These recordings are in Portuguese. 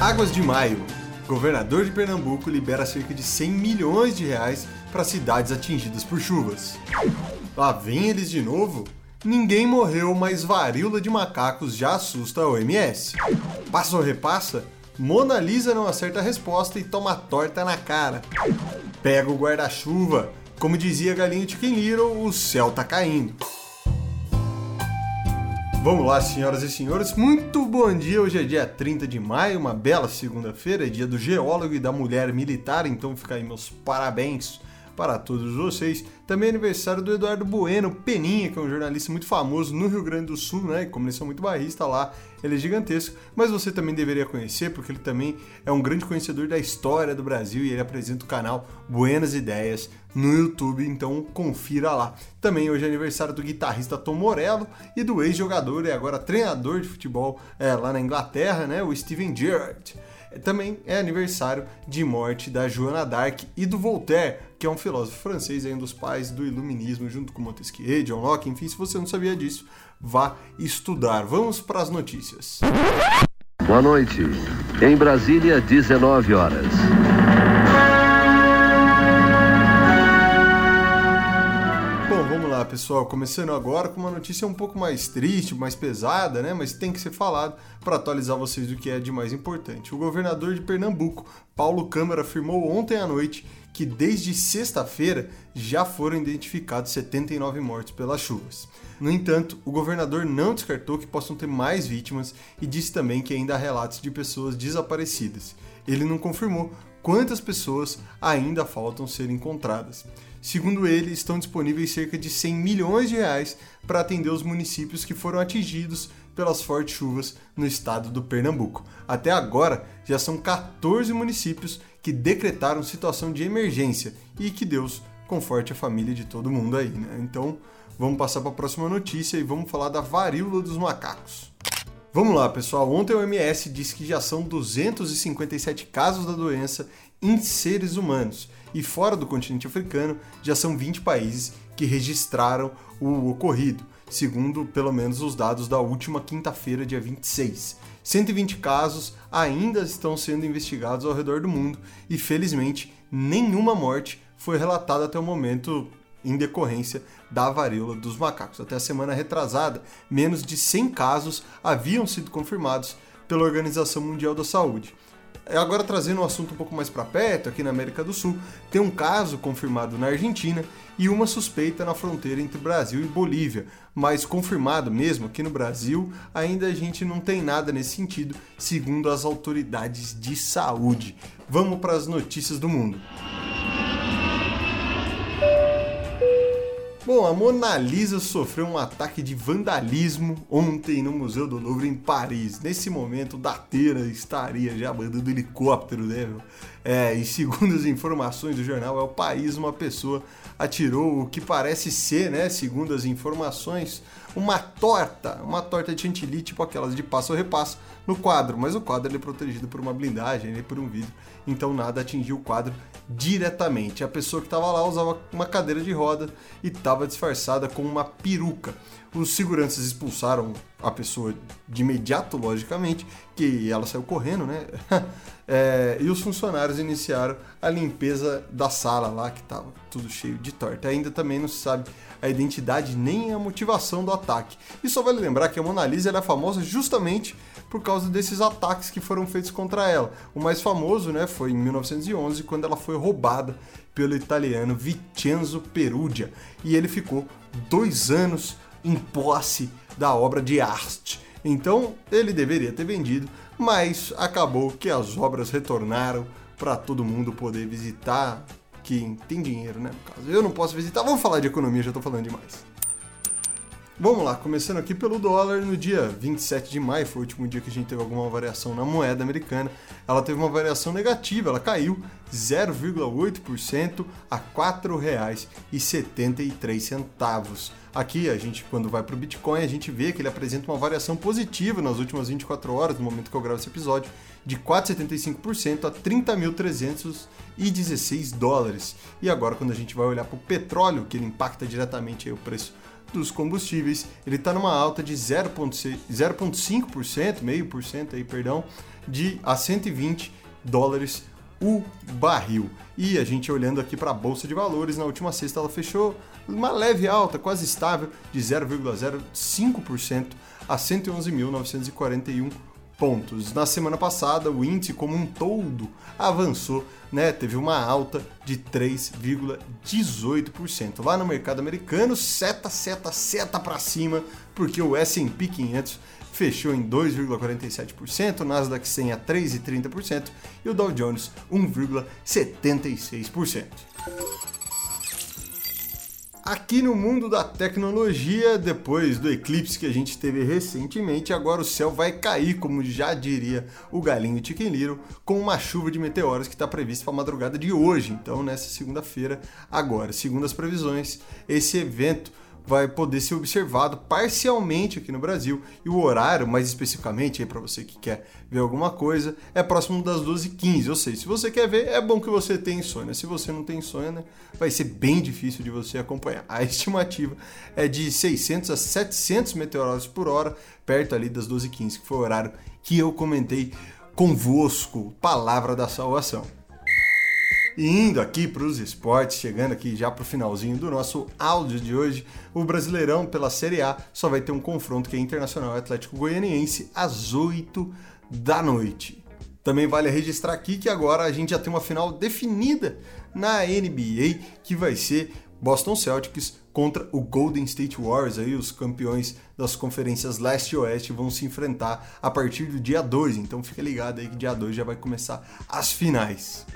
Águas de Maio. Governador de Pernambuco libera cerca de 100 milhões de reais para cidades atingidas por chuvas. Lá vem eles de novo? Ninguém morreu, mas varíola de macacos já assusta a OMS. Passa ou repassa? Mona Lisa não acerta a resposta e toma torta na cara. Pega o guarda-chuva. Como dizia Galinho Chicken Little, o céu tá caindo. Vamos lá, senhoras e senhores, muito bom dia. Hoje é dia 30 de maio, uma bela segunda-feira, é dia do geólogo e da mulher militar, então fica aí meus parabéns para todos vocês. Também é aniversário do Eduardo Bueno, Peninha, que é um jornalista muito famoso no Rio Grande do Sul, né? Como eles são muito barrista lá, ele é gigantesco. Mas você também deveria conhecer, porque ele também é um grande conhecedor da história do Brasil e ele apresenta o canal Buenas Ideias no YouTube, então confira lá. Também hoje é aniversário do guitarrista Tom Morello e do ex-jogador e agora treinador de futebol é, lá na Inglaterra, né? O Steven Gerrard. Também é aniversário de morte da Joana d'Arc e do Voltaire, que é um filósofo francês, é um dos pais do iluminismo, junto com Montesquieu, John Locke, enfim, se você não sabia disso, vá estudar. Vamos para as notícias. Boa noite. Em Brasília, 19 horas. Lá, pessoal, começando agora com uma notícia um pouco mais triste, mais pesada, né? Mas tem que ser falado para atualizar vocês do que é de mais importante. O governador de Pernambuco, Paulo Câmara, afirmou ontem à noite que desde sexta-feira já foram identificados 79 mortos pelas chuvas. No entanto, o governador não descartou que possam ter mais vítimas e disse também que ainda há relatos de pessoas desaparecidas. Ele não confirmou quantas pessoas ainda faltam ser encontradas. Segundo ele, estão disponíveis cerca de 100 milhões de reais para atender os municípios que foram atingidos pelas fortes chuvas no estado do Pernambuco. Até agora, já são 14 municípios que decretaram situação de emergência e que Deus conforte a família de todo mundo aí, né? Então, vamos passar para a próxima notícia e vamos falar da varíola dos macacos. Vamos lá, pessoal. Ontem o OMS disse que já são 257 casos da doença em seres humanos e fora do continente africano já são 20 países que registraram o ocorrido, segundo pelo menos os dados da última quinta-feira, dia 26. 120 casos ainda estão sendo investigados ao redor do mundo e felizmente nenhuma morte foi relatada até o momento em decorrência da varíola dos macacos. Até a semana retrasada, menos de 100 casos haviam sido confirmados pela Organização Mundial da Saúde. Agora trazendo um assunto um pouco mais para perto, aqui na América do Sul, tem um caso confirmado na Argentina e uma suspeita na fronteira entre Brasil e Bolívia, mas confirmado mesmo aqui no Brasil, ainda a gente não tem nada nesse sentido, segundo as autoridades de saúde. Vamos para as notícias do mundo. Bom, a Mona Lisa sofreu um ataque de vandalismo ontem no Museu do Louvre em Paris. Nesse momento, Datena estaria já mandando helicóptero, né? É, e segundo as informações do jornal, é o país, uma pessoa atirou o que parece ser, né? Segundo as informações, uma torta, uma torta de chantilly, tipo aquelas de passo ou repasso, no quadro, mas o quadro ele é protegido por uma blindagem, ele é por um vidro, então nada atingiu o quadro diretamente. A pessoa que estava lá usava uma cadeira de roda e estava disfarçada com uma peruca. Os seguranças expulsaram a pessoa de imediato, logicamente, que ela saiu correndo, né? é, e os funcionários iniciaram a limpeza da sala lá, que estava tudo cheio de torta. Ainda também não se sabe a identidade nem a motivação do ataque. E só vale lembrar que a Mona Lisa é famosa justamente por causa desses ataques que foram feitos contra ela. O mais famoso né, foi em 1911, quando ela foi roubada pelo italiano Vincenzo Perugia. E ele ficou dois anos em posse da obra de arte. Então ele deveria ter vendido, mas acabou que as obras retornaram para todo mundo poder visitar. Quem tem dinheiro, né? No caso, eu não posso visitar. Vamos falar de economia, já estou falando demais. Vamos lá, começando aqui pelo dólar, no dia 27 de maio, foi o último dia que a gente teve alguma variação na moeda americana. Ela teve uma variação negativa, ela caiu 0,8% a R$ 4,73. Aqui a gente, quando vai para o Bitcoin, a gente vê que ele apresenta uma variação positiva nas últimas 24 horas, no momento que eu gravo esse episódio, de 4,75% a 30.316 dólares. E agora, quando a gente vai olhar para o petróleo, que ele impacta diretamente o preço dos combustíveis, ele está numa alta de 0,5%, meio por cento aí, perdão, de a 120 dólares o barril. E a gente olhando aqui para a bolsa de valores, na última sexta ela fechou uma leve alta, quase estável, de 0,05% a 111.941 pontos. Na semana passada, o índice como um todo avançou, né? Teve uma alta de 3,18%. Lá no mercado americano, seta, seta, seta para cima, porque o S&P 500 fechou em 2,47%, o Nasdaq 100 a 3,30% e o Dow Jones 1,76%. Aqui no mundo da tecnologia, depois do eclipse que a gente teve recentemente, agora o céu vai cair, como já diria o galinho Chicken Little, com uma chuva de meteoros que está prevista para a madrugada de hoje. Então, nessa segunda-feira, agora, segundo as previsões, esse evento vai poder ser observado parcialmente aqui no Brasil. E o horário, mais especificamente, para você que quer ver alguma coisa, é próximo das 12h15. Ou seja, se você quer ver, é bom que você tenha insônia. Se você não tem insônia, né, vai ser bem difícil de você acompanhar. A estimativa é de 600 a 700 meteoros por hora, perto ali das 12h15, que foi o horário que eu comentei convosco. Palavra da salvação. E indo aqui para os esportes, chegando aqui já para o finalzinho do nosso áudio de hoje, o Brasileirão pela Série A só vai ter um confronto que é Internacional Atlético Goianiense às 8 da noite. Também vale registrar aqui que agora a gente já tem uma final definida na NBA, que vai ser Boston Celtics contra o Golden State Warriors, aí os campeões das conferências leste e oeste vão se enfrentar a partir do dia 2, então fica ligado aí que dia 2 já vai começar as finais.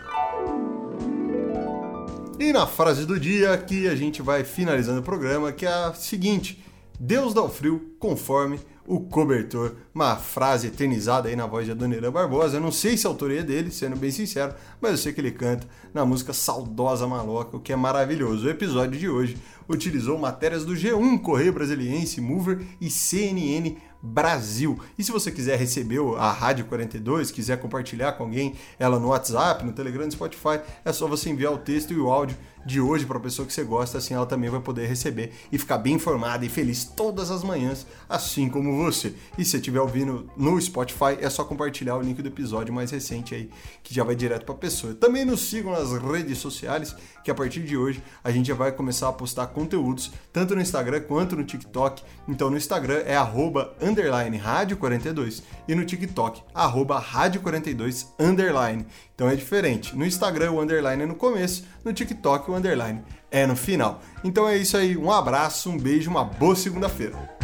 E na frase do dia que a gente vai finalizando o programa, que é a seguinte: Deus dá o frio conforme o cobertor. Uma frase eternizada aí na voz de Adoniran Barbosa. Eu não sei se a autoria é dele, sendo bem sincero, mas eu sei que ele canta na música Saudosa Maloca, o que é maravilhoso. O episódio de hoje utilizou matérias do G1, Correio Brasiliense, Mover e CNN Brasil. E se você quiser receber a Rádio 42, quiser compartilhar com alguém ela no WhatsApp, no Telegram, no Spotify, é só você enviar o texto e o áudio de hoje para a pessoa que você gosta, assim ela também vai poder receber e ficar bem informada e feliz todas as manhãs, assim como você. E se estiver ouvindo no Spotify, é só compartilhar o link do episódio mais recente aí, que já vai direto para a pessoa. Também nos sigam nas redes sociais, que a partir de hoje a gente já vai começar a postar conteúdos tanto no Instagram quanto no TikTok. Então no Instagram é arroba underline rádio 42 e no TikTok arroba rádio 42 underline. Então é diferente. No Instagram o underline é no começo, no TikTok o underline é no final. Então é isso aí, um abraço, um beijo, uma boa segunda-feira.